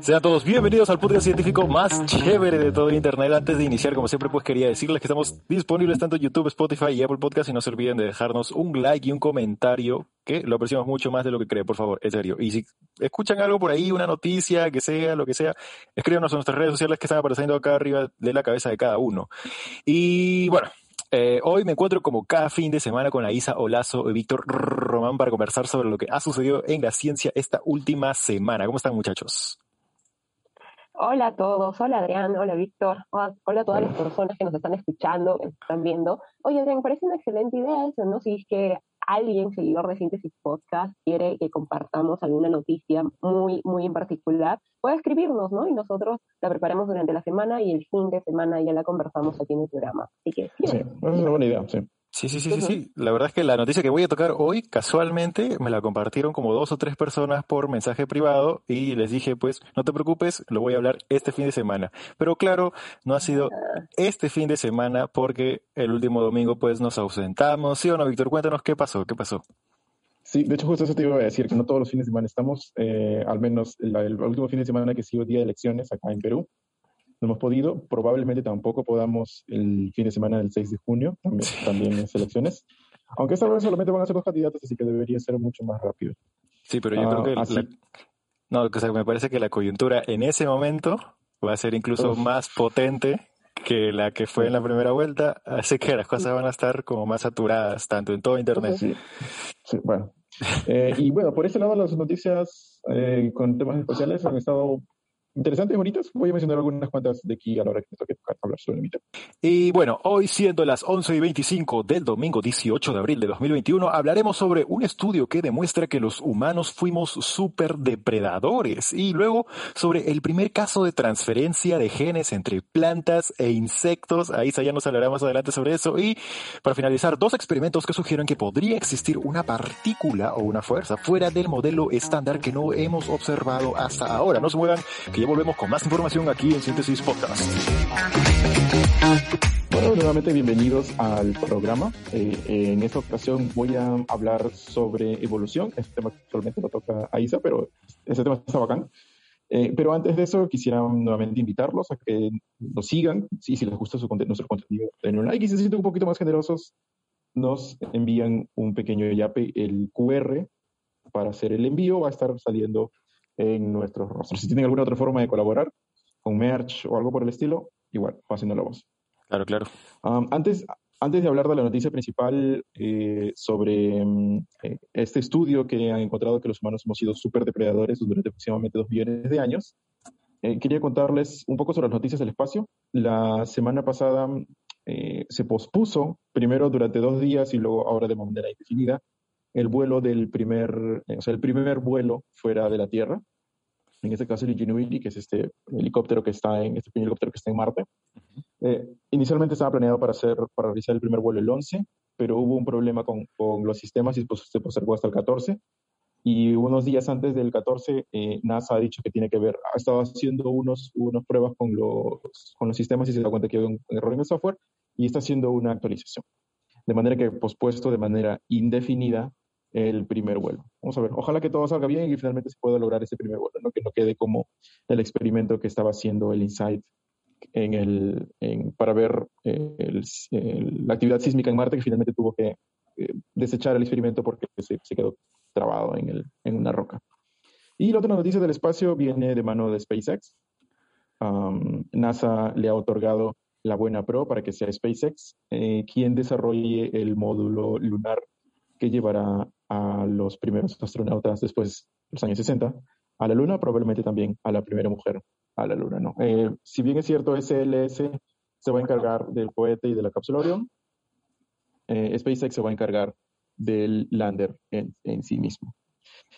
Sean todos bienvenidos al podcast científico más chévere de todo internet. Antes de iniciar, como siempre, pues quería decirles que estamos disponibles tanto en YouTube, Spotify y Apple Podcast y no se olviden de dejarnos un like y un comentario, que lo apreciamos mucho más de lo que creen, por favor, en serio. Y si escuchan algo por ahí, una noticia, que sea, lo que sea, escríbanos en nuestras redes sociales que están apareciendo acá arriba de la cabeza de cada uno. Y bueno, eh, hoy me encuentro como cada fin de semana con Aisa Olazo y Víctor Román para conversar sobre lo que ha sucedido en la ciencia esta última semana. ¿Cómo están muchachos? Hola a todos, hola Adrián, hola Víctor, hola a todas las personas que nos están escuchando, que nos están viendo. Oye Adrián, me parece una excelente idea eso, ¿no? Si es que alguien, seguidor de Síntesis Podcast, quiere que compartamos alguna noticia muy, muy en particular, puede escribirnos, ¿no? Y nosotros la preparamos durante la semana y el fin de semana ya la conversamos aquí en el programa. Así que sí, es una buena idea, sí. Sí, sí, sí, sí, sí. La verdad es que la noticia que voy a tocar hoy, casualmente, me la compartieron como dos o tres personas por mensaje privado y les dije, pues, no te preocupes, lo voy a hablar este fin de semana. Pero claro, no ha sido ah. este fin de semana porque el último domingo, pues, nos ausentamos. ¿Sí o no, Víctor? Cuéntanos qué pasó, qué pasó. Sí, de hecho, justo eso te iba a decir, que no todos los fines de semana estamos, eh, al menos el último fin de semana que sido día de elecciones acá en Perú, no hemos podido. Probablemente tampoco podamos el fin de semana del 6 de junio, también, también en selecciones. Aunque esta vez solamente van a ser dos candidatos, así que debería ser mucho más rápido. Sí, pero yo creo que... Ah, no, o sea, me parece que la coyuntura en ese momento va a ser incluso más potente que la que fue en la primera vuelta, así que las cosas van a estar como más saturadas, tanto en todo Internet. Sí, sí bueno. Eh, y bueno, por ese lado las noticias eh, con temas espaciales han estado interesantes bonitas. Voy a mencionar algunas cuantas de aquí a la hora que me toque hablar sobre mi tema. Y bueno, hoy siendo las 11 y 25 del domingo 18 de abril de 2021, hablaremos sobre un estudio que demuestra que los humanos fuimos superdepredadores y luego sobre el primer caso de transferencia de genes entre plantas e insectos. Ahí ya nos hablará más adelante sobre eso. Y para finalizar, dos experimentos que sugieren que podría existir una partícula o una fuerza fuera del modelo estándar que no hemos observado hasta ahora. No se muevan, que ya volvemos con más información aquí en Síntesis Podcast. Bueno, nuevamente bienvenidos al programa. Eh, en esta ocasión voy a hablar sobre evolución. Este tema que actualmente lo toca a Isa, pero ese tema está bacán. Eh, pero antes de eso, quisiera nuevamente invitarlos a que nos sigan. Sí, si les gusta su, nuestro contenido, denle un like. Y si se sienten un poquito más generosos, nos envían un pequeño yape, el QR, para hacer el envío. Va a estar saliendo en nuestros rostros. Si tienen alguna otra forma de colaborar, con merch o algo por el estilo, igual, pasen la voz. Claro, claro. antes, antes de hablar de la noticia principal eh, sobre mm, eh, este estudio que han encontrado que los humanos hemos sido súper depredadores durante aproximadamente dos millones de años, eh, quería contarles un poco sobre las noticias del espacio. La semana pasada se pospuso, primero durante dos días y luego ahora de manera indefinida, el vuelo del primer, o sea, el primer vuelo fuera de la Tierra en este caso el Ingenuity, que es este helicóptero que está en, este helicóptero que está en Marte. Eh, inicialmente estaba planeado para, hacer, para realizar el primer vuelo el 11, pero hubo un problema con, con los sistemas y pues, se postergó hasta el 14. Y unos días antes del 14, eh, NASA ha dicho que tiene que ver, ha estado haciendo unos, unas pruebas con los, con los sistemas y se da cuenta que hay un error en el software y está haciendo una actualización. De manera que pospuesto de manera indefinida el primer vuelo. Vamos a ver, ojalá que todo salga bien y finalmente se pueda lograr ese primer vuelo, ¿no? que no quede como el experimento que estaba haciendo el InSight en el, para ver eh, la actividad sísmica en Marte, que finalmente tuvo que eh, desechar el experimento porque se, quedó trabado en, el, en, una roca. Y la otra noticia del espacio viene de mano de SpaceX. NASA le ha otorgado la buena pro para que sea SpaceX eh, quien desarrolle el módulo lunar que llevará a los primeros astronautas después de los años 60 a la Luna, probablemente también a la primera mujer a la Luna. ¿no? Eh, si bien es cierto, SLS se va a encargar del cohete y de la cápsula Orion, eh, SpaceX se va a encargar del lander en, en, sí mismo.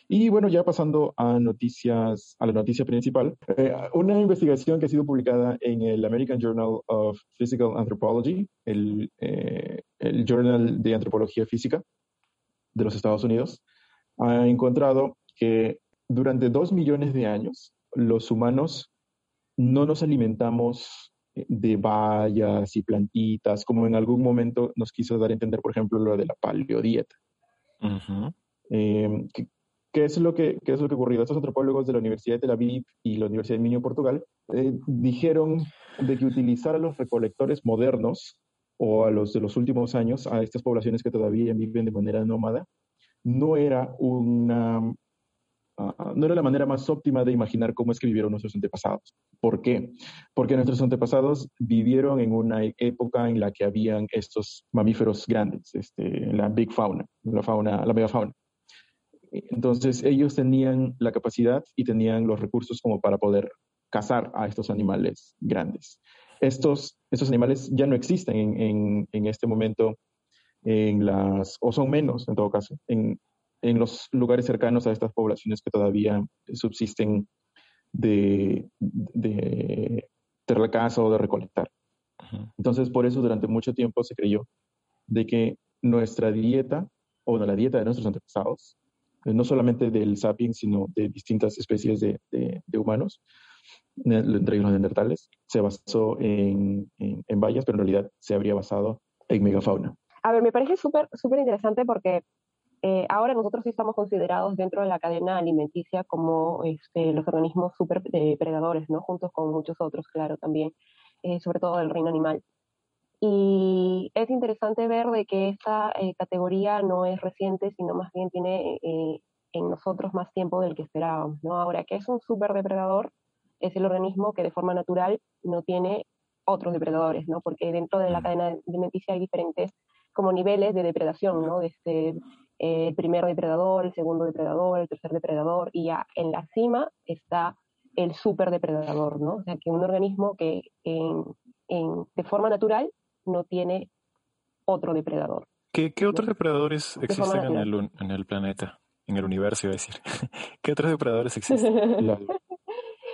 Y bueno, ya pasando a noticias, a la noticia principal, eh, una investigación que ha sido publicada en el American Journal of Physical Anthropology, el, el journal de antropología física, de los Estados Unidos ha encontrado que durante dos millones de años los humanos no nos alimentamos de bayas y plantitas, como en algún momento nos quiso dar a entender, por ejemplo, lo de la paleodieta. Eh, ¿qué es lo que, qué es lo que ocurrió? Estos antropólogos de la Universidad de Tel Aviv y la Universidad de Minho, Portugal, eh, dijeron de que utilizar a los recolectores modernos o a los de los últimos años, a estas poblaciones que todavía viven de manera nómada, no era una Ah, no era la manera más óptima de imaginar cómo es que vivieron nuestros antepasados. ¿Por qué? Porque nuestros antepasados vivieron en una época en la que habían estos mamíferos grandes, este, la big fauna, la fauna, la megafauna. Entonces ellos tenían la capacidad y tenían los recursos como para poder cazar a estos animales grandes. Estos, estos animales ya no existen en, en, en este momento en las, o son menos en todo caso, en, en los lugares cercanos a estas poblaciones que todavía subsisten de, de, de caza o de recolectar. Entonces, por eso durante mucho tiempo se creyó de que nuestra dieta, o la dieta de nuestros antepasados, eh, no solamente del sapiens, sino de distintas especies de, de, humanos, entre los neandertales, se basó en, en, en, bayas, pero en realidad se habría basado en megafauna. A ver, me parece súper súper interesante porque eh, ahora nosotros sí estamos considerados dentro de la cadena alimenticia como este, los organismos super depredadores, ¿no? Juntos con muchos otros, claro, también, eh, sobre todo del reino animal. Y es interesante ver de que esta eh, categoría no es reciente, sino más bien tiene en nosotros más tiempo del que esperábamos, ¿no? Ahora, ¿qué es un superdepredador? Es el organismo que de forma natural no tiene otros depredadores, ¿no? Porque dentro de la cadena alimenticia hay diferentes como niveles de depredación, ¿no? Desde eh, el primer depredador, el segundo depredador, el tercer depredador, y ya en la cima está el superdepredador, ¿no? O sea, que un organismo que en, en, de forma natural no tiene otro depredador. ¿Qué, qué otros depredadores existen en el, en el, planeta? En el universo, iba a decir. ¿Qué otros depredadores existen? la,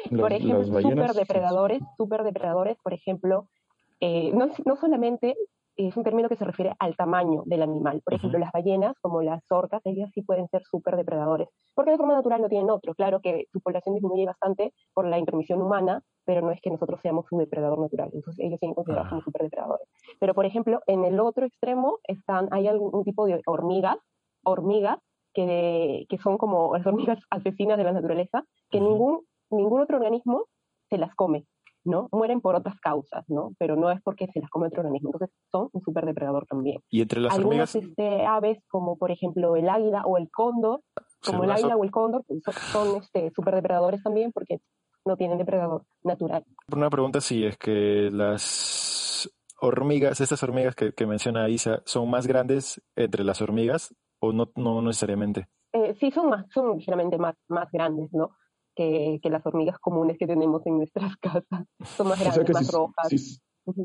por ejemplo, superdepredadores, superdepredadores, por ejemplo, eh, no, no solamente es un término que se refiere al tamaño del animal. Por ejemplo, las ballenas, como las orcas, ellas sí pueden ser súper depredadores, porque de forma natural no tienen otro. Claro que su población disminuye bastante por la intromisión humana, pero no es que nosotros seamos un depredador natural. Entonces ellos siguen considerados como súper depredadores. Pero, por ejemplo, en el otro extremo están, hay algún tipo de hormigas, hormigas que, que son como las hormigas asesinas de la naturaleza, que ningún, ningún otro organismo se las come. ¿no? Mueren por otras causas, ¿no? Pero no es porque se las come otro organismo. Entonces son un superdepredador también. Y entre las Algunas hormigas... este, aves, como por ejemplo el águila o el cóndor, como el águila o el cóndor, pues, son, son este, superdepredadores también porque no tienen depredador natural. Una pregunta si es que las hormigas, estas hormigas que, que, menciona Isa, ¿son más grandes entre las hormigas o no, no necesariamente? Eh, sí, son más, son ligeramente más, más grandes, ¿no? Que, que, las hormigas comunes que tenemos en nuestras casas. Son más grandes, o sea más si, rojas. Si,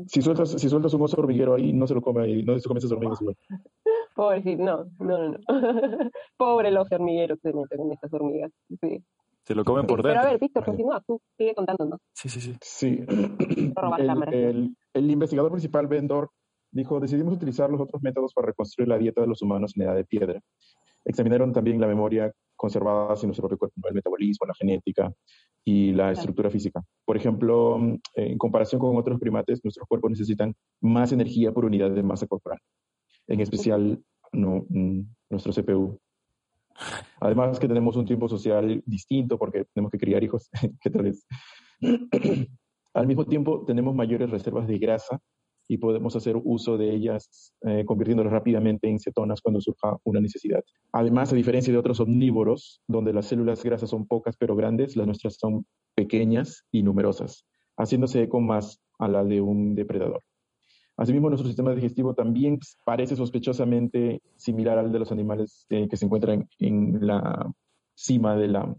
si, sueltas, si sueltas un oso hormiguero ahí, no se lo come, no se come esas hormigas igual. Pobrecito, no, no, no. Pobre los hormigueros que meten con estas hormigas. Sí. Se lo comen por dentro. Pero a ver, Víctor, continúa, tú sigue contándonos. Sí, sí, sí. Sí. el, el, el, investigador principal, Vendor, dijo, decidimos utilizar los otros métodos para reconstruir la dieta de los humanos en edad de piedra. Examinaron también la memoria conservada en nuestro propio cuerpo, el metabolismo, la genética y la estructura física. Por ejemplo, en comparación con otros primates, nuestros cuerpos necesitan más energía por unidad de masa corporal, en especial no, mm, nuestro CPU. Además que tenemos un tiempo social distinto porque tenemos que criar hijos. Al mismo tiempo, tenemos mayores reservas de grasa y podemos hacer uso de ellas eh, convirtiéndolas rápidamente en cetonas cuando surja una necesidad. Además, a diferencia de otros omnívoros, donde las células grasas son pocas pero grandes, las nuestras son pequeñas y numerosas, haciéndose eco más a la de un depredador. Asimismo, nuestro sistema digestivo también parece sospechosamente similar al de los animales eh, que se encuentran en la cima de la,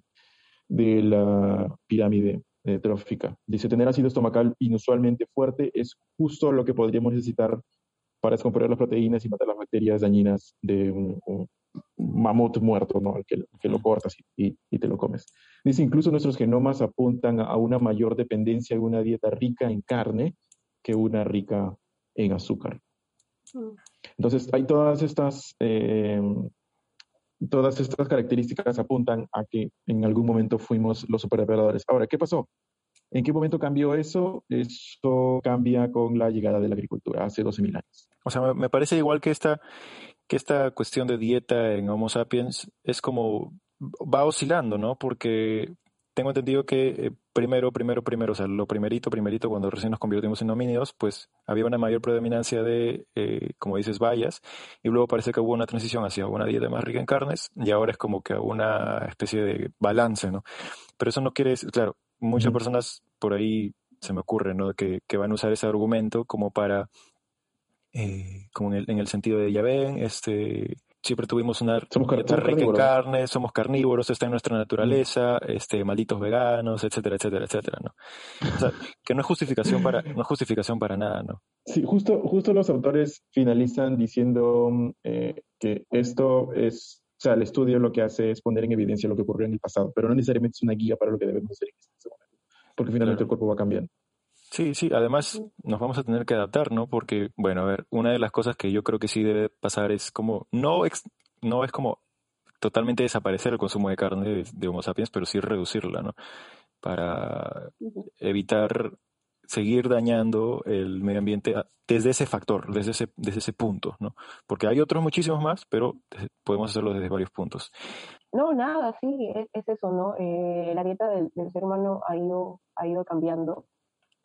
de la pirámide eh, trófica. Dice, tener ácido estomacal inusualmente fuerte es justo lo que podríamos necesitar para descomponer las proteínas y matar las bacterias dañinas de un, un mamut muerto, ¿no? que, que lo cortas y, y, te lo comes. Dice, incluso nuestros genomas apuntan a una mayor dependencia de una dieta rica en carne que una rica en azúcar. Entonces, hay todas estas eh, todas estas características apuntan a que en algún momento fuimos los superdepredadores. Ahora, ¿qué pasó? ¿En qué momento cambió eso? Eso cambia con la llegada de la agricultura hace 12.000 años. O sea, me parece igual que esta, que esta cuestión de dieta en Homo sapiens es como va oscilando, ¿no? Porque tengo entendido que eh, primero, primero, primero, o sea, lo primerito, primerito, cuando recién nos convertimos en homínidos, pues había una mayor predominancia de, eh, como dices, bayas, y luego parece que hubo una transición hacia una dieta más rica en carnes, y ahora es como que una especie de balance, ¿no? Pero eso no quiere decir, claro, muchas personas por ahí se me ocurre, ¿no? Que, que van a usar ese argumento como para, eh, como en el, en el sentido de, ya ven, este, siempre tuvimos una somos dieta rica en carne, somos carnívoros, está en nuestra naturaleza, este, malditos veganos, etcétera, etcétera, etcétera, ¿no? O sea, que no es justificación para, no es justificación para nada, ¿no? Sí, justo, justo los autores finalizan diciendo eh, que esto es, o sea, el estudio lo que hace es poner en evidencia lo que ocurrió en el pasado, pero no necesariamente es una guía para lo que debemos hacer en este momento, porque finalmente el cuerpo va cambiando. Sí, sí, además nos vamos a tener que adaptar, ¿no? Porque, bueno, a ver, una de las cosas que yo creo que sí debe pasar es como, no, no es como totalmente desaparecer el consumo de carne de, Homo sapiens, pero sí reducirla, ¿no? Para evitar seguir dañando el medio ambiente desde ese factor, desde ese, desde ese punto, ¿no? Porque hay otros muchísimos más, pero podemos hacerlo desde varios puntos. No, nada, sí, es, eso, ¿no? Eh, la dieta del, del, ser humano ha ido, ha ido cambiando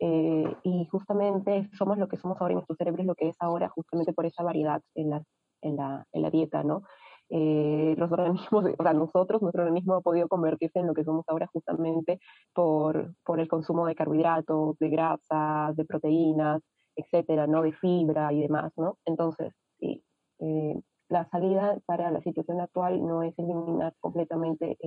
eh, y justamente somos lo que somos ahora y nuestro cerebro es lo que es ahora justamente por esa variedad en la, en la, en la dieta, ¿no? Eh, los organismos, o sea, nosotros, nuestro organismo ha podido convertirse en lo que somos ahora justamente por, por el consumo de carbohidratos, de grasas, de proteínas, etcétera, ¿no? De fibra y demás, ¿no? Entonces, sí, eh, la salida para la situación actual no es eliminar completamente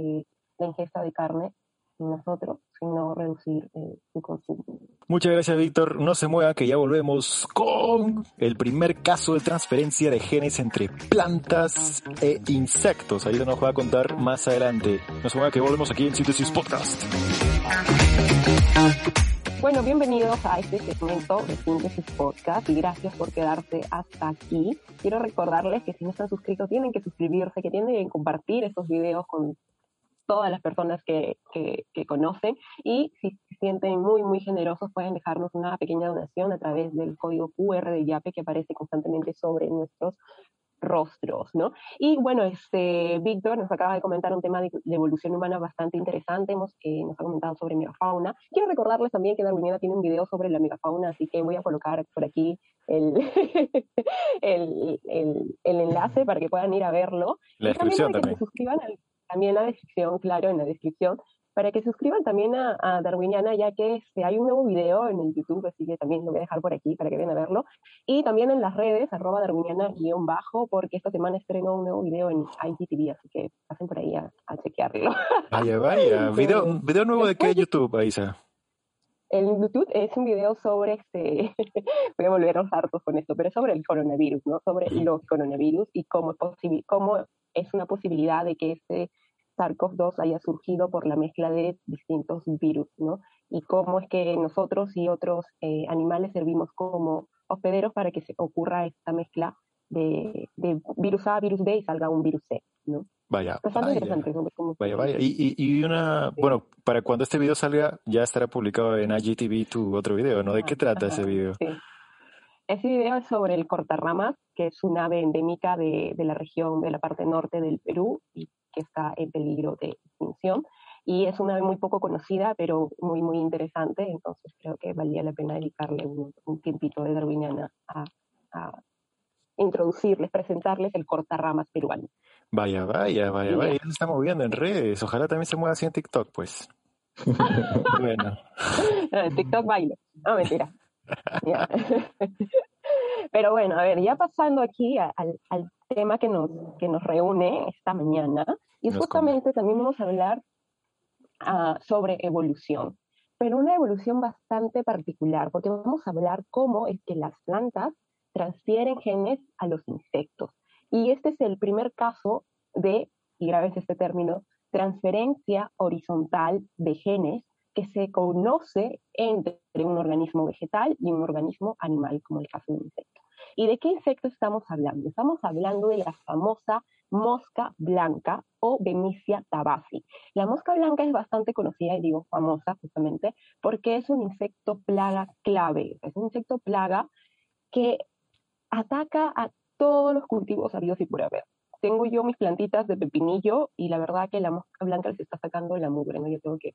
la ingesta de carne, nosotros, sino reducir eh, su consumo. Muchas gracias, Víctor. No se mueva, que ya volvemos con el primer caso de transferencia de genes entre plantas e insectos. Ahí nos va a contar más adelante. No se mueva, que volvemos aquí en Síntesis Podcast. Bueno, bienvenidos a este segmento de Síntesis Podcast y gracias por quedarse hasta aquí. Quiero recordarles que si no están suscritos tienen que suscribirse, que tienen que compartir estos videos con todas las personas que, que, conocen y si se sienten muy, muy generosos pueden dejarnos una pequeña donación a través del código QR de YAPE que aparece constantemente sobre nuestros rostros, ¿no? Y bueno, este, Víctor nos acaba de comentar un tema de, evolución humana bastante interesante, hemos, eh, nos ha comentado sobre megafauna. Quiero recordarles también que Darwiniana tiene un video sobre la megafauna, así que voy a colocar por aquí el, el, el, el enlace para que puedan ir a verlo. La descripción también. Que se suscriban al también la descripción, claro, en la descripción, para que suscriban también a, a Darwiniana, ya que este, hay un nuevo video en el YouTube, así que también lo voy a dejar por aquí para que vayan a verlo. Y también en las redes, arroba darwiniana-bajo, porque esta semana estreno un nuevo video en IGTV, así que pasen por ahí a, chequearlo. Vaya, vaya. ¿Video, video nuevo de qué YouTube, Aisa? El YouTube es un video sobre, este, voy a volver a los hartos con esto, pero sobre el coronavirus, ¿no? Sobre los coronavirus y cómo es, posible, cómo es una posibilidad de que este SARS-CoV-2 haya surgido por la mezcla de distintos virus, ¿no? Y cómo es que nosotros y otros eh, animales servimos como hospederos para que se ocurra esta mezcla de, virus A, virus B y salga un virus C, ¿no? Vaya, vaya, vaya, Y, y, una, bueno, para cuando este video salga ya estará publicado en IGTV tu otro video, ¿no? ¿De qué trata ese video? Sí. Ese video es sobre el cortarramas, que es un ave endémica de, de la región, de la parte norte del Perú y que está en peligro de extinción. Y es una ave muy poco conocida, pero muy, muy interesante. Entonces creo que valía la pena dedicarle un, tiempito de Darwiniana a, introducirles, presentarles el cortarramas peruano. Vaya, vaya, vaya, vaya. Ya se está moviendo en redes. Ojalá también se mueva así en TikTok, pues. bueno. TikTok bailo. No, mentira. Pero bueno, a ver, ya pasando aquí al, al tema que nos, que nos reúne esta mañana, y justamente también vamos a hablar uh, sobre evolución, pero una evolución bastante particular, porque vamos a hablar cómo es que las plantas transfieren genes a los insectos. Y este es el primer caso de, y grabes este término, transferencia horizontal de genes que se conoce entre un organismo vegetal y un organismo animal, como el caso de un insecto. ¿Y de qué insecto estamos hablando? Estamos hablando de la famosa mosca blanca o Bemisia tabasi. La mosca blanca es bastante conocida, y digo famosa justamente, porque es un insecto plaga clave. Es un insecto plaga que ataca a todos los cultivos habidos y por haber. tengo yo mis plantitas de pepinillo y la verdad que la mosca blanca les está sacando la mugre, ¿no? Yo tengo que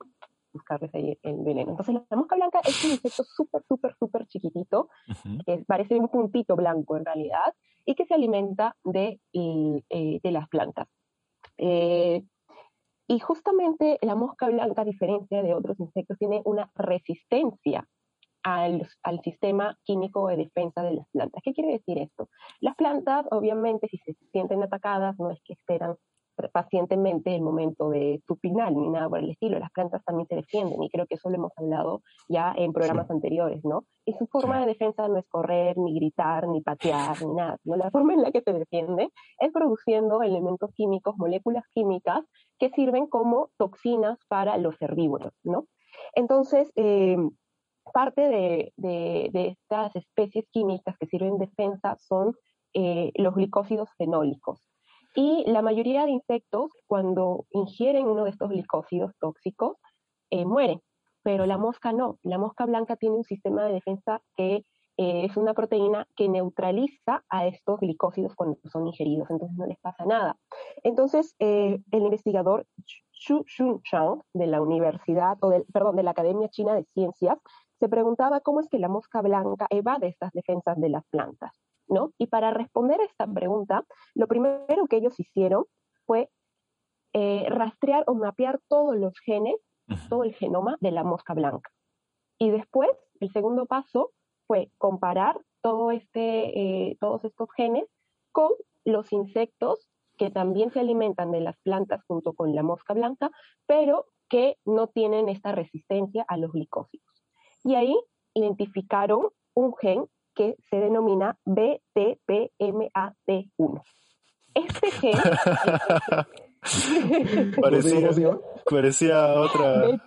buscarles ahí el veneno. Entonces la mosca blanca es un insecto súper, súper, súper chiquitito, que parece un puntito blanco en realidad, y que se alimenta de, eh, de las plantas. Eh, y justamente la mosca blanca, a diferencia de otros insectos, tiene una resistencia al, al, sistema químico de defensa de las plantas. ¿Qué quiere decir esto? Las plantas, obviamente, si se sienten atacadas, no es que esperan pacientemente el momento de su final, ni nada por el estilo. Las plantas también se defienden, y creo que eso lo hemos hablado ya en programas anteriores, ¿no? Y su forma de defensa no es correr, ni gritar, ni patear, ni nada, sino la forma en la que se defiende es produciendo elementos químicos, moléculas químicas, que sirven como toxinas para los herbívoros, ¿no? Entonces, eh, parte de, de, estas especies químicas que sirven de defensa son eh, los glicósidos fenólicos. Y la mayoría de insectos, cuando ingieren uno de estos glicósidos tóxicos, eh, mueren, pero la mosca no. La mosca blanca tiene un sistema de defensa que eh, es una proteína que neutraliza a estos glicósidos cuando son ingeridos, entonces no les pasa nada. Entonces, el investigador Xu Chang de la Universidad, o del, perdón, de la Academia China de Ciencias, se preguntaba cómo es que la mosca blanca evade estas defensas de las plantas, ¿no? Y para responder a esta pregunta, lo primero que ellos hicieron fue eh, rastrear o mapear todos los genes, todo el genoma de la mosca blanca. Y después, el segundo paso fue comparar todo este, eh, todos estos genes con los insectos que también se alimentan de las plantas junto con la mosca blanca, pero que no tienen esta resistencia a los glicósidos y ahí identificaron un gen que se denomina BTPMAT1. Este gen... parecía, parecía otra...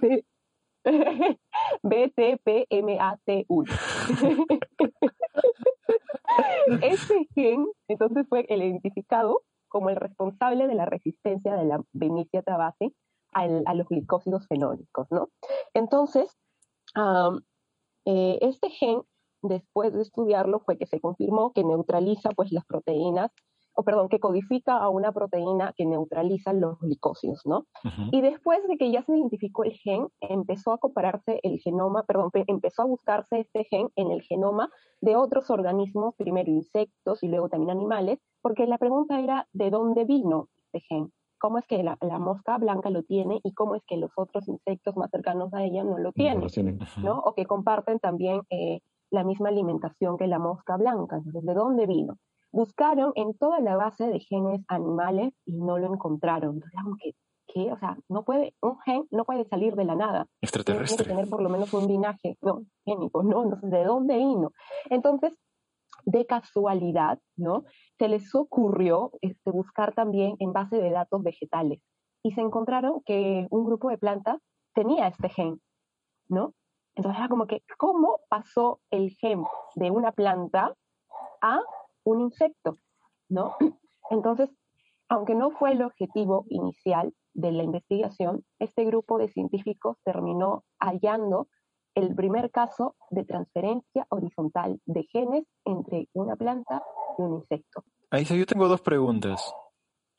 BTPMAT1. este gen, entonces, fue el identificado como el responsable de la resistencia de la Benicia tabase a los glicósidos fenólicos, ¿no? Entonces, eh, este gen, después de estudiarlo, fue que se confirmó que neutraliza pues las proteínas, o perdón, que codifica a una proteína que neutraliza los glicósidos, ¿no? Y después de que ya se identificó el gen, empezó a compararse el genoma, perdón, empezó a buscarse este gen en el genoma de otros organismos, primero insectos y luego también animales, porque la pregunta era, ¿de dónde vino este gen? cómo es que la, mosca blanca lo tiene y cómo es que los otros insectos más cercanos a ella no lo tienen, ¿no? O que comparten también eh, la misma alimentación que la mosca blanca. Entonces, ¿de dónde vino? Buscaron en toda la base de genes animales y no lo encontraron. Entonces, que ¿qué? O sea, no puede, un gen no puede salir de la nada. Extraterrestre. Tiene que tener por lo menos un linaje no, génico, ¿no? Entonces, ¿de dónde vino? Entonces, de casualidad, ¿no? Se les ocurrió este, buscar también en base de datos vegetales y se encontraron que un grupo de plantas tenía este gen, ¿no? Entonces era como que, ¿cómo pasó el gen de una planta a un insecto, ¿no? Entonces, aunque no fue el objetivo inicial de la investigación, este grupo de científicos terminó hallando el primer caso de transferencia horizontal de genes entre una planta y un insecto. Ahí yo tengo dos preguntas.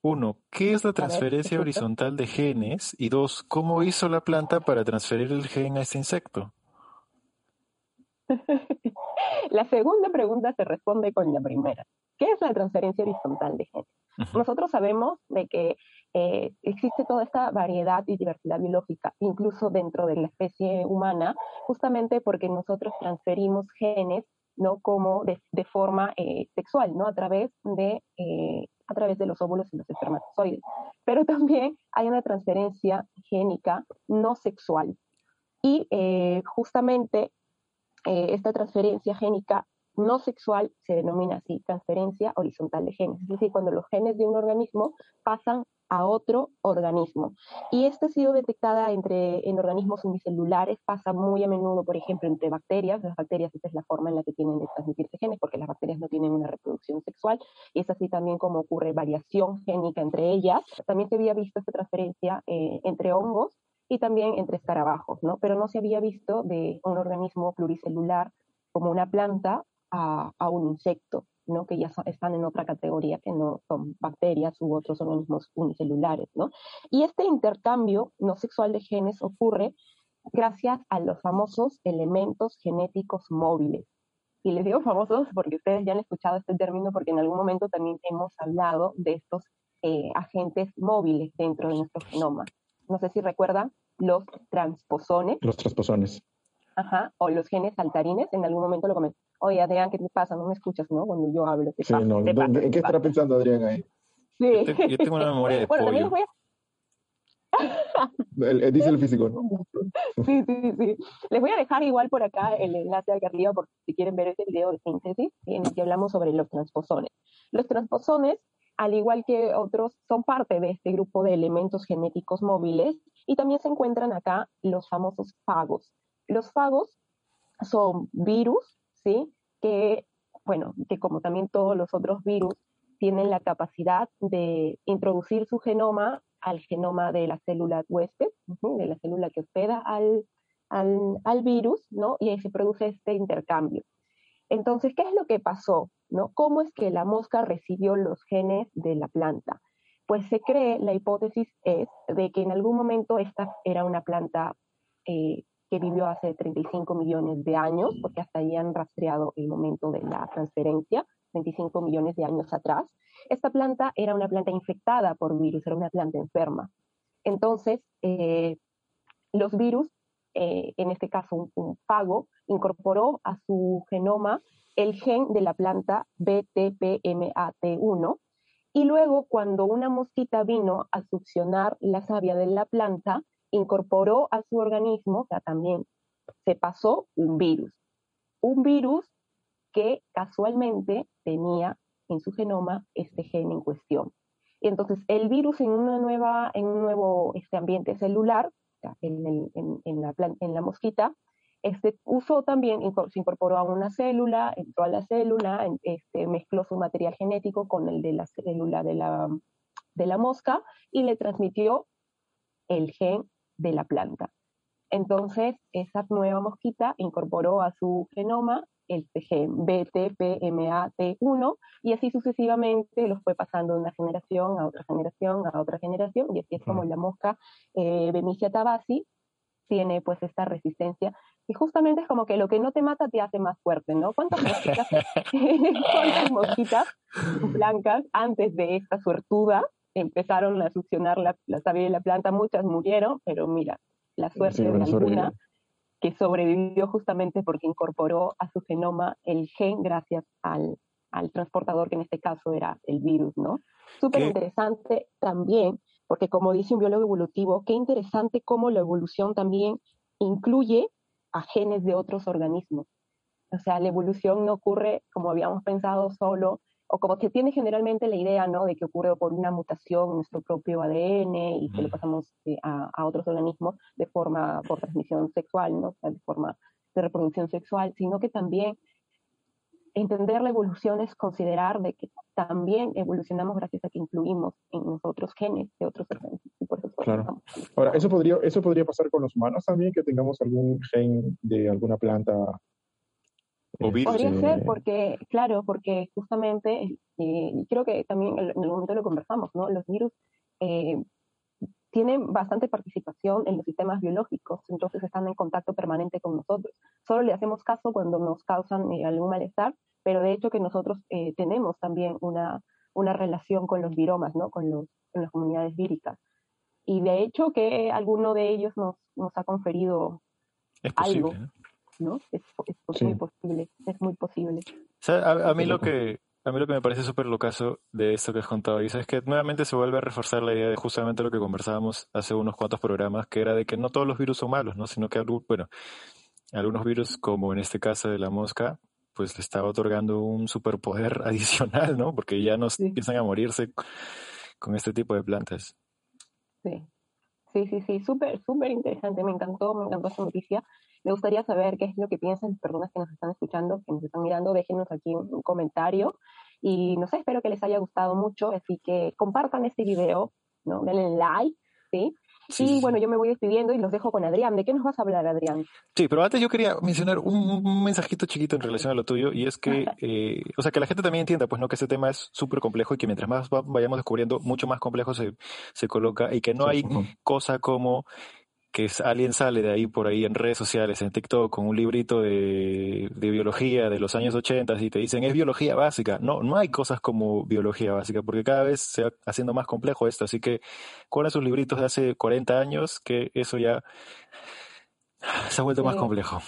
Uno, ¿qué es la transferencia horizontal de genes? Y dos, ¿cómo hizo la planta para transferir el gen a este insecto? la segunda pregunta se responde con la primera. ¿Qué es la transferencia horizontal de genes? Nosotros sabemos de que eh, existe toda esta variedad y diversidad biológica, incluso dentro de la especie humana, justamente porque nosotros transferimos genes no como de, forma eh, sexual, ¿no? A través de eh, a través de los óvulos y los espermatozoides. Pero también hay una transferencia génica no sexual. Y justamente esta transferencia génica no sexual se denomina así, transferencia horizontal de genes. Es decir, cuando los genes de un organismo pasan a otro organismo. Y esta ha sido detectada entre, en organismos unicelulares, pasa muy a menudo, por ejemplo, entre bacterias. Las bacterias, esa es la forma en la que tienen de transmitirse genes, porque las bacterias no tienen una reproducción sexual, y es así también como ocurre variación génica entre ellas. También se había visto esta transferencia eh, entre hongos y también entre escarabajos, ¿no? Pero no se había visto de un organismo pluricelular como una planta a, un insecto. ¿no? que ya están en otra categoría que no son bacterias u otros organismos unicelulares. ¿no? Y este intercambio no sexual de genes ocurre gracias a los famosos elementos genéticos móviles. Y les digo famosos porque ustedes ya han escuchado este término porque en algún momento también hemos hablado de estos eh, agentes móviles dentro de nuestro genoma. No sé si recuerdan los transposones. Los transposones. Ajá, o los genes saltarines, en algún momento lo comenté. Oye, Adrián, ¿qué te pasa? No me escuchas, ¿no? Cuando yo hablo. sí, no, ¿En qué estará pensando Adrián ahí? Sí. Yo tengo una memoria de bueno, pollo. También voy a dice el físico, ¿no? Sí, sí, sí. Les voy a dejar igual por acá el enlace acá arriba por si quieren ver este video de síntesis en el que hablamos sobre los transposones. Los transposones, al igual que otros, son parte de este grupo de elementos genéticos móviles y también se encuentran acá los famosos fagos. Los fagos son virus, ¿sí? Que, bueno, que como también todos los otros virus, tienen la capacidad de introducir su genoma al genoma de la célula huésped, de la célula que hospeda al, al, virus, ¿no? Y ahí se produce este intercambio. Entonces, ¿qué es lo que pasó? ¿no? ¿Cómo es que la mosca recibió los genes de la planta? Pues se cree, la hipótesis es de que en algún momento esta era una planta eh, que vivió hace 35 millones de años, porque hasta ahí han rastreado el momento de la transferencia, 25 millones de años atrás. Esta planta era una planta infectada por virus, era una planta enferma. Entonces, eh, los virus, eh, en este caso un, un, fago, incorporó a su genoma el gen de la planta BTPMAT1 y luego cuando una mosquita vino a succionar la savia de la planta, incorporó a su organismo, o sea, también se pasó un virus. Un virus que casualmente tenía en su genoma este gen en cuestión. Y entonces el virus en, una nueva, en un nuevo este ambiente celular, en, la mosquita, este, usó también, se incorporó a una célula, entró a la célula, este, mezcló su material genético con el de la célula de la, de la mosca y le transmitió el gen de la planta. Entonces, esa nueva mosquita incorporó a su genoma gen BTPMAT1 y así sucesivamente los fue pasando de una generación a otra generación a otra generación y así es como la mosca eh, Bemisia tabasi tiene pues esta resistencia y justamente es como que lo que no te mata te hace más fuerte, ¿no? ¿Cuántas mosquitas, ¿cuántas mosquitas blancas antes de esta suertuda empezaron a succionar la, la savia de la planta? Muchas murieron, pero mira, la suerte de alguna que sobrevivió justamente porque incorporó a su genoma el gen gracias al, al transportador, que en este caso era el virus, ¿no? Súper interesante también, porque como dice un biólogo evolutivo, qué interesante cómo la evolución también incluye a genes de otros organismos. O sea, la evolución no ocurre como habíamos pensado solo o como se tiene generalmente la idea, ¿no? De que ocurre por una mutación en nuestro propio ADN y que lo pasamos eh, a, otros organismos de forma, por transmisión sexual, ¿no? de forma de reproducción sexual, sino que también entender la evolución es considerar de que también evolucionamos gracias a que incluimos en nosotros genes de otros organismos. claro. Ahora, ¿eso podría, ¿eso podría pasar con los humanos también, que tengamos algún gen de alguna planta Podría ser porque, claro, porque justamente, eh, creo que también en el momento lo conversamos, ¿no? Los virus eh, tienen bastante participación en los sistemas biológicos, entonces están en contacto permanente con nosotros. Solo le hacemos caso cuando nos causan eh, algún malestar, pero de hecho que nosotros tenemos también una, una relación con los viromas, ¿no? Con, los, con las comunidades víricas. Y de hecho que alguno de ellos nos, nos ha conferido algo. ¿no? Es, muy posible, es muy posible. a, mí lo que, a mí lo que me parece súper locazo de esto que has contado, y es que nuevamente se vuelve a reforzar la idea de justamente lo que conversábamos hace unos cuantos programas, que era de que no todos los virus son malos, ¿no? Sino que, bueno, algunos virus, como en este caso de la mosca, pues le estaba otorgando un superpoder adicional, ¿no? Porque ya no empiezan a morirse con este tipo de plantas. Sí, sí, sí, sí, súper, súper interesante, me encantó, me encantó esta noticia. Me gustaría saber qué es lo que piensan las personas que nos están escuchando, que nos están mirando. Déjenos aquí un, comentario. Y no sé, espero que les haya gustado mucho. Así que compartan este video, ¿no? Denle like, ¿sí? y bueno, yo me voy despidiendo y los dejo con Adrián. ¿De qué nos vas a hablar, Adrián? Sí, pero antes yo quería mencionar un, mensajito chiquito en relación a lo tuyo y es que, eh, o sea, que la gente también entienda, pues, ¿no? Que este tema es súper complejo y que mientras más vayamos descubriendo, mucho más complejo se, se coloca y que no hay cosa como que alguien sale de ahí por ahí en redes sociales, en TikTok, con un librito de, biología de los años 80 y te dicen es biología básica. No, no hay cosas como biología básica, porque cada vez se va haciendo más complejo esto. Así que con esos libritos de hace 40 años, que eso ya se ha vuelto más complejo.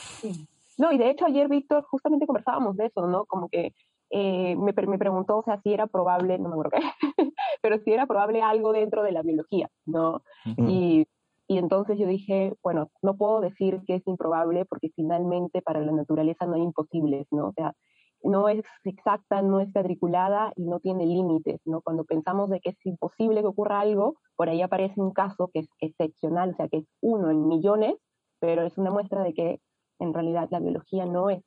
No, y de hecho ayer, Víctor, justamente conversábamos de eso, ¿no? Como que eh, me, me, preguntó, o sea, si era probable, no me acuerdo qué, pero si era probable algo dentro de la biología, ¿no? Y y entonces yo dije, bueno, no puedo decir que es improbable porque finalmente para la naturaleza no hay imposibles, ¿no? O sea, no es exacta, no es cuadriculada y no tiene límites, ¿no? Cuando pensamos de que es imposible que ocurra algo, por ahí aparece un caso que es excepcional, o sea, que es uno en millones, pero es una muestra de que en realidad la biología no es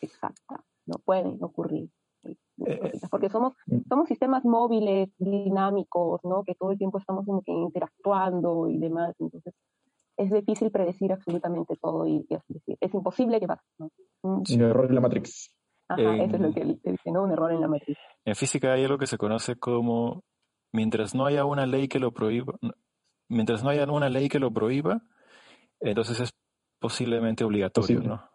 exacta, no puede ocurrir. Eh, porque somos, mm. somos sistemas móviles, dinámicos, ¿no? Que todo el tiempo estamos como que interactuando y demás, entonces es difícil predecir absolutamente todo y, es imposible que pase, ¿no? Un error en la Matrix. Ajá, eso es lo que dice, ¿no? Un error en la Matrix. En física hay algo que se conoce como, mientras no haya una ley que lo prohíba, mientras no haya una ley que lo prohíba, entonces es posiblemente obligatorio, ¿no?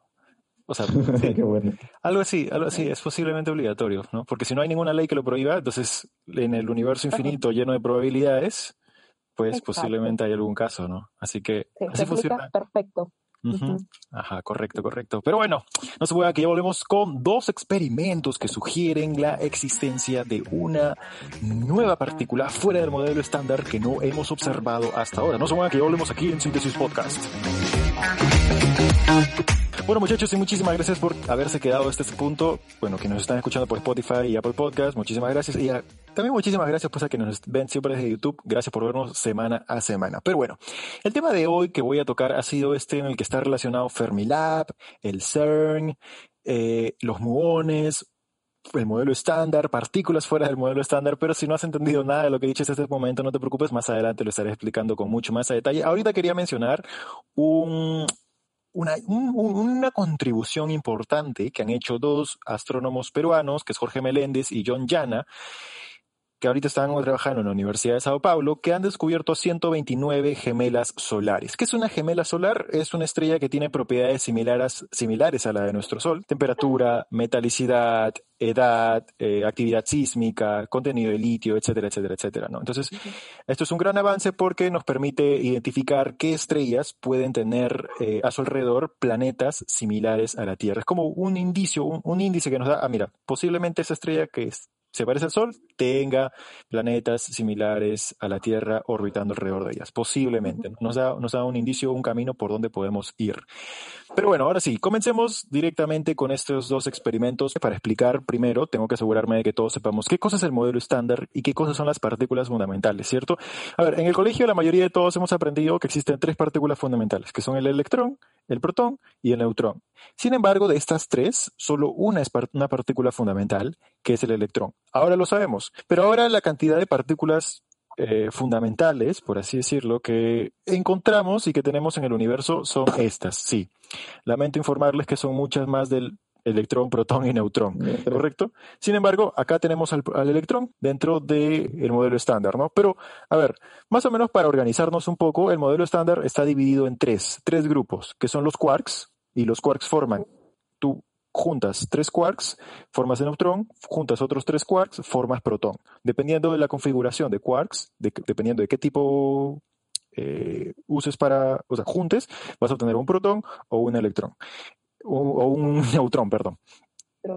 O sea, algo así, algo así, es posiblemente obligatorio, ¿no? Porque si no hay ninguna ley que lo prohíba, entonces en el universo infinito lleno de probabilidades, pues posiblemente hay algún caso, ¿no? Así que así funciona. Perfecto. Ajá, correcto, correcto. Pero bueno, no se puede que ya volvemos con dos experimentos que sugieren la existencia de una nueva partícula fuera del modelo estándar que no hemos observado hasta ahora. No se puede que ya volvemos aquí en Síntesis Podcast. Bueno, muchachos, y muchísimas gracias por haberse quedado hasta este punto. Bueno, que nos están escuchando por Spotify y Apple Podcast, muchísimas gracias. Y también muchísimas gracias pues, a que nos ven siempre desde YouTube. Gracias por vernos semana a semana. Pero bueno, el tema de hoy que voy a tocar ha sido este en el que está relacionado Fermilab, el CERN, eh, los muones, el modelo estándar, partículas fuera del modelo estándar, pero si no has entendido nada de lo que he dicho hasta este momento, no te preocupes, más adelante lo estaré explicando con mucho más detalle. Ahorita quería mencionar un, una, contribución importante que han hecho dos astrónomos peruanos, que es Jorge Meléndez y John Llana, que ahorita están trabajando en la Universidad de Sao Paulo, que han descubierto 129 gemelas solares. ¿Qué es una gemela solar? Es una estrella que tiene propiedades similares, similares a la de nuestro Sol. Temperatura, metalicidad, edad, eh, actividad sísmica, contenido de litio, etcétera, etcétera, etcétera. ¿no? Entonces, esto es un gran avance porque nos permite identificar qué estrellas pueden tener eh, a su alrededor planetas similares a la Tierra. Es como un indicio, un, un índice que nos da, ah, mira, posiblemente esa estrella que es se parece al Sol, tenga planetas similares a la Tierra orbitando alrededor de ellas. Posiblemente. Nos da, nos da un indicio, un camino por donde podemos ir. Pero bueno, ahora sí, comencemos directamente con estos dos experimentos. Para explicar, primero, tengo que asegurarme de que todos sepamos qué cosa es el modelo estándar y qué cosas son las partículas fundamentales, ¿cierto? A ver, en el colegio la mayoría de todos hemos aprendido que existen tres partículas fundamentales, que son el electrón, el protón y el neutrón. Sin embargo, de estas tres, solo una es una partícula fundamental, que es el electrón. Ahora lo sabemos, pero ahora la cantidad de partículas eh, fundamentales, por así decirlo, que encontramos y que tenemos en el universo son estas, sí. Lamento informarles que son muchas más del electrón, protón y neutrón, ¿correcto? Sin embargo, acá tenemos al, electrón dentro del modelo estándar, ¿no? Pero, a ver, más o menos para organizarnos un poco, el modelo estándar está dividido en tres, tres grupos, que son los quarks, y los quarks forman, tú juntas tres quarks, formas de neutrón, juntas otros tres quarks, formas protón. Dependiendo de la configuración de quarks, dependiendo de qué tipo eh, uses para, o sea, juntes, vas a obtener un protón o un electrón o, un neutrón, perdón.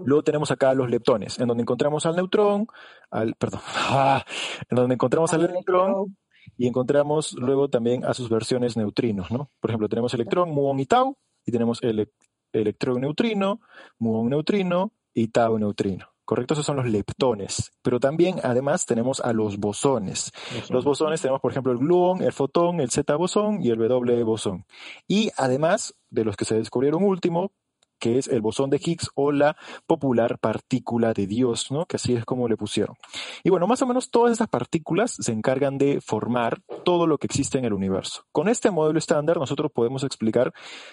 Luego tenemos acá los leptones, en donde encontramos al neutrón, al, perdón, en donde encontramos al, electrón y encontramos luego también a sus versiones neutrinos, ¿no? Por ejemplo, tenemos electrón, muón y tau, y tenemos el electrón neutrino, muón neutrino y tau neutrino. ¿Correcto? Esos son los leptones. Pero también, además, tenemos a los bosones. Los bosones tenemos, por ejemplo, el gluón, el fotón, el Z bosón y el W bosón. Y además, de los que se descubrieron último, que es el bosón de Higgs o la popular partícula de Dios, ¿no? Que así es como le pusieron. Y bueno, más o menos todas esas partículas se encargan de formar todo lo que existe en el universo. Con este modelo estándar nosotros podemos explicar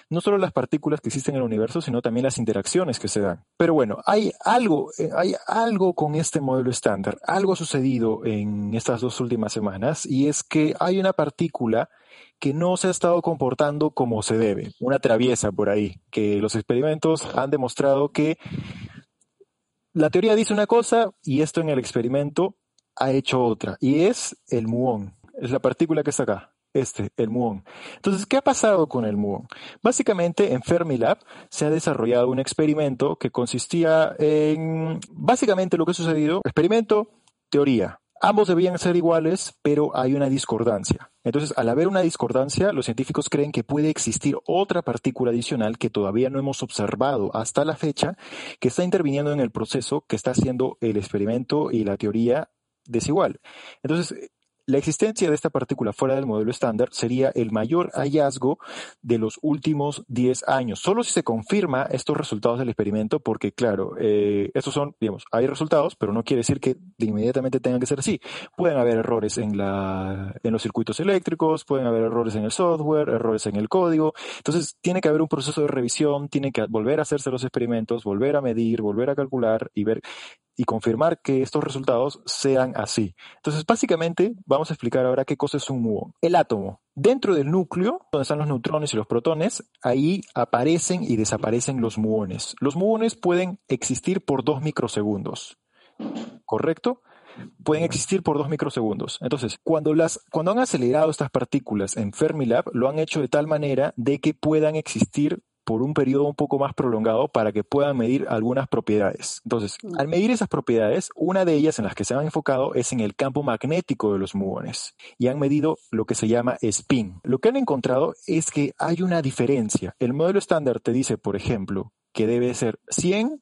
no solo las partículas que existen en el universo, sino también las interacciones que se dan. Pero bueno, hay algo, eh, hay algo con este modelo estándar, algo ha sucedido en estas dos últimas semanas y es que hay una partícula que no se ha estado comportando como se debe, una traviesa por ahí, que los experimentos han demostrado que la teoría dice una cosa y esto en el experimento ha hecho otra, y es el muón, es la partícula que está acá, este, el muón. Entonces, ¿qué ha pasado con el muón? Básicamente, en Fermilab se ha desarrollado un experimento que consistía en, básicamente lo que ha sucedido, experimento, teoría. Ambos debían ser iguales, pero hay una discordancia. Entonces, al haber una discordancia, los científicos creen que puede existir otra partícula adicional que todavía no hemos observado hasta la fecha, que está interviniendo en el proceso que está haciendo el experimento y la teoría desigual. Entonces, la existencia de esta partícula fuera del modelo estándar sería el mayor hallazgo de los últimos 10 años. Solo si se confirma estos resultados del experimento, porque claro, eh, estos son, digamos, hay resultados, pero no quiere decir que de inmediatamente tengan que ser así. Pueden haber errores en, la, en los circuitos eléctricos, pueden haber errores en el software, errores en el código. Entonces, tiene que haber un proceso de revisión, tiene que volver a hacerse los experimentos, volver a medir, volver a calcular y ver y confirmar que estos resultados sean así. Entonces, básicamente, vamos a explicar ahora qué cosa es un muón. El átomo. Dentro del núcleo, donde están los neutrones y los protones, ahí aparecen y desaparecen los muones. Los muones pueden existir por dos microsegundos. ¿Correcto? pueden existir por dos microsegundos. Entonces, cuando, las, cuando han acelerado estas partículas en Fermilab, lo han hecho de tal manera de que puedan existir por un periodo un poco más prolongado para que puedan medir algunas propiedades. Entonces, al medir esas propiedades, una de ellas en las que se han enfocado es en el campo magnético de los muones y han medido lo que se llama spin. Lo que han encontrado es que hay una diferencia. El modelo estándar te dice, por ejemplo, que debe ser 100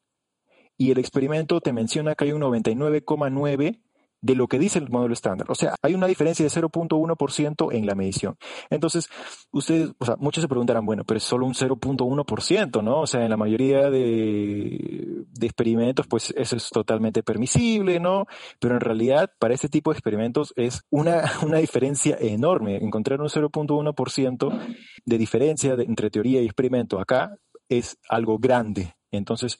y el experimento te menciona que hay un 99,9 de lo que dice el modelo estándar. O sea, hay una diferencia de 0.1% en la medición. Entonces, ustedes, o sea, muchos se preguntarán, bueno, pero es solo un 0.1%, ¿no? O sea, en la mayoría de, de, experimentos, pues eso es totalmente permisible, ¿no? Pero en realidad, para este tipo de experimentos es una, una diferencia enorme. Encontrar un 0.1% de diferencia entre teoría y experimento acá es algo grande. Entonces,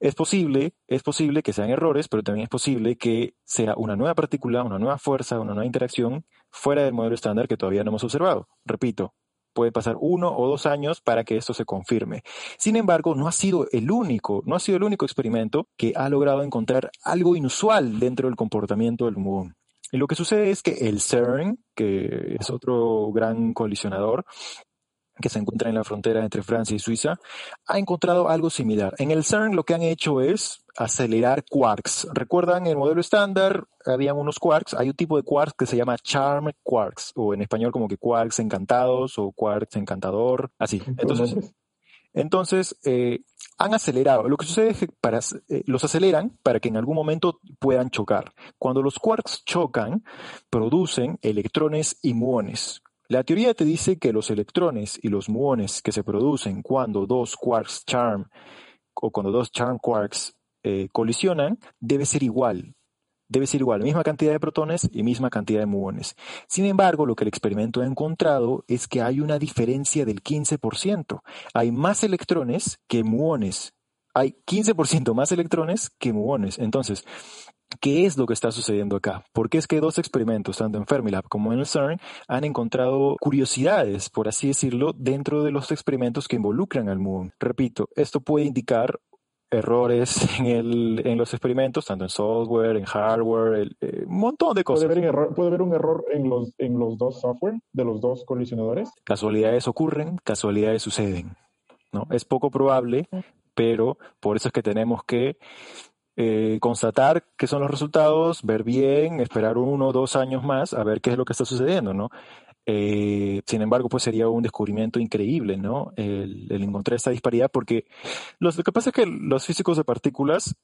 es posible, es posible que sean errores, pero también es posible que sea una nueva partícula, una nueva fuerza, una nueva interacción fuera del modelo estándar que todavía no hemos observado. Repito, puede pasar uno o dos años para que esto se confirme. Sin embargo, no ha sido el único, no ha sido el único experimento que ha logrado encontrar algo inusual dentro del comportamiento del muón. Y lo que sucede es que el CERN, que es otro gran colisionador, que se encuentra en la frontera entre Francia y Suiza, ha encontrado algo similar. En el CERN lo que han hecho es acelerar quarks. ¿Recuerdan el modelo estándar? Habían unos quarks. Hay un tipo de quarks que se llama charm quarks, o en español como que quarks encantados o quarks encantador, así. Entonces, entonces eh, han acelerado. Lo que sucede es que para, eh, los aceleran para que en algún momento puedan chocar. Cuando los quarks chocan, producen electrones y muones. La teoría te dice que los electrones y los muones que se producen cuando dos quarks charm o cuando dos charm quarks eh, colisionan debe ser igual. Debe ser igual, misma cantidad de protones y misma cantidad de muones. Sin embargo, lo que el experimento ha encontrado es que hay una diferencia del 15%. Hay más electrones que muones. Hay 15% más electrones que muones. Entonces, ¿Qué es lo que está sucediendo acá? Porque es que dos experimentos, tanto en Fermilab como en el CERN, han encontrado curiosidades, por así decirlo, dentro de los experimentos que involucran al muón. Repito, esto puede indicar errores en, el, en los experimentos, tanto en software, en hardware, eh, un montón de cosas. ¿Puede haber, ¿Puede haber un error en los, en los dos software de los dos colisionadores? Casualidades ocurren, casualidades suceden. ¿no? Es poco probable, pero por eso es que tenemos que eh, constatar qué son los resultados, ver bien, esperar uno o dos años más a ver qué es lo que está sucediendo, ¿no? Eh, sin embargo, pues sería un descubrimiento increíble, ¿no? El, encontrar esta disparidad, porque lo que pasa es que los físicos de partículas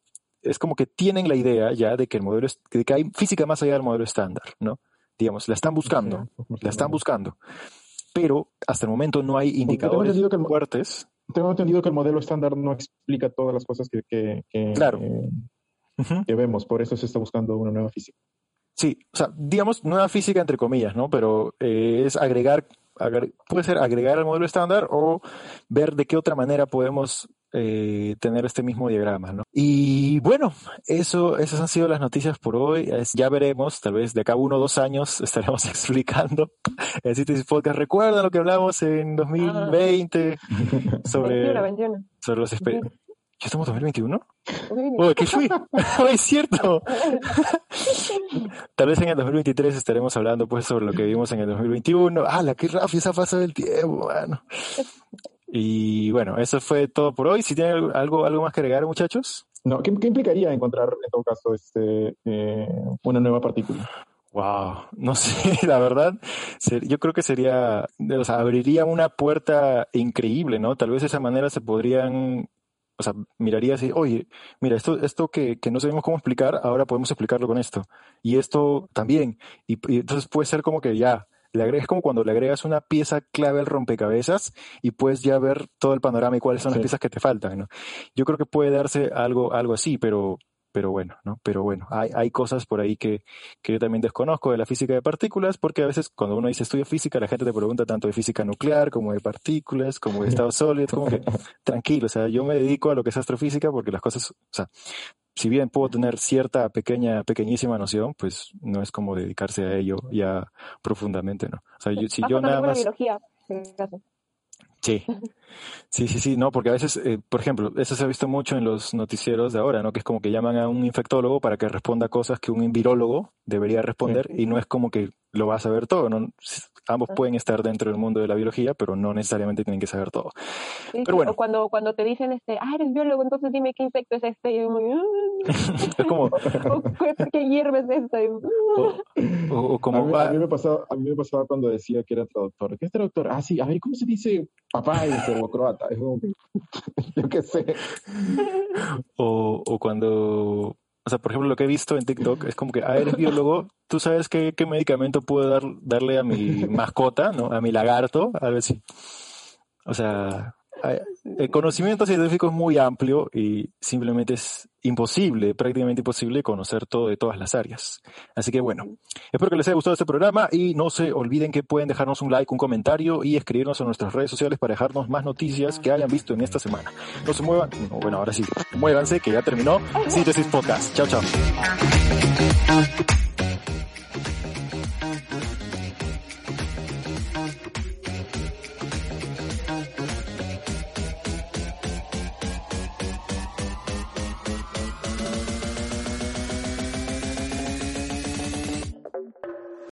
es como que tienen la idea ya de que el modelo, de que hay física más allá del modelo estándar, ¿no? Digamos, la están buscando, la están buscando, pero hasta el momento no hay indicadores fuertes tengo entendido que el modelo estándar no explica todas las cosas que, que, que, Claro. eh, que vemos, por eso se está buscando una nueva física. Sí, o sea, digamos nueva física entre comillas, ¿no? Pero eh, es agregar, agre- puede ser agregar al modelo estándar o ver de qué otra manera podemos eh, tener este mismo diagrama, ¿no? Y bueno, eso, esas han sido las noticias por hoy. Es- ya veremos, tal vez de acá a uno o dos años estaremos explicando en Síntesis Podcast. ¿Recuerdan lo que hablamos en 2020 sobre, 21, 21. sobre los espe- ¿Ya estamos en 2021? Uy, ¡Oh, qué fui! ¡Oh, es cierto! Tal vez en el 2023 estaremos hablando pues sobre lo que vimos en el 2021. ¡Ah, la qué rápido se ha pasado el tiempo, mano! Y bueno, eso fue todo por hoy. Si tienen algo, algo más que agregar, muchachos. No, ¿qué, qué implicaría encontrar en todo caso este, eh, una nueva partícula? Wow, no sé, la verdad, yo creo que sería, o sea, abriría una puerta increíble, ¿no? Tal vez de esa manera se podrían, o sea, miraría así, oye, mira, esto, esto que, que no sabemos cómo explicar, ahora podemos explicarlo con esto. Y esto también. Y, y entonces puede ser como que ya, le agregas como cuando le agregas una pieza clave al rompecabezas y puedes ya ver todo el panorama y cuáles son las piezas que te faltan, ¿no? Yo creo que puede darse algo, algo así, pero, pero bueno, ¿no? Pero bueno, hay, hay cosas por ahí que, que yo también desconozco de la física de partículas, porque a veces cuando uno dice estudio física, la gente te pregunta tanto de física nuclear como de partículas, como de estados sólidos, como que tranquilo, o sea, yo me dedico a lo que es astrofísica porque las cosas, o sea, si bien puedo tener cierta pequeña, pequeñísima noción, pues no es como dedicarse a ello ya profundamente, ¿no? O sea, yo, si yo nada más... biología, en caso. Sí, sí, sí, sí, no, porque a veces, eh, por ejemplo, eso se ha visto mucho en los noticieros de ahora, ¿no? Que es como que llaman a un infectólogo para que responda cosas que un virólogo debería responder y no es como que lo va a saber todo, ¿no? Ambos pueden estar dentro del mundo de la biología, pero no necesariamente tienen que saber todo. Sí, Pero bueno. O cuando, cuando te dicen, este, ah, eres biólogo, entonces dime qué insecto es este. Y yo, como, Es como, "Ah", o qué, qué hierba es esta. "Ah". o, o- o A como, mí, ah, a, mí me pasaba, a mí me pasaba cuando decía que era traductor. ¿Qué es traductor? Ah, sí, a ver, ¿cómo se dice papá en serbocroata? Es como que, yo qué sé. O, o cuando, o sea, por ejemplo, lo que he visto en TikTok es como que, ah, eres biólogo, tú sabes qué, qué medicamento puedo dar, darle a mi mascota, ¿no? A mi lagarto, algo así. O sea, el conocimiento científico es muy amplio y simplemente es imposible, prácticamente imposible conocer todo de todas las áreas. Así que bueno, espero que les haya gustado este programa y no se olviden que pueden dejarnos un like, un comentario y escribirnos en nuestras redes sociales para dejarnos más noticias que hayan visto en esta semana. No se muevan, no, bueno, ahora sí, muévanse que ya terminó Síntesis Podcast. Chao, chao.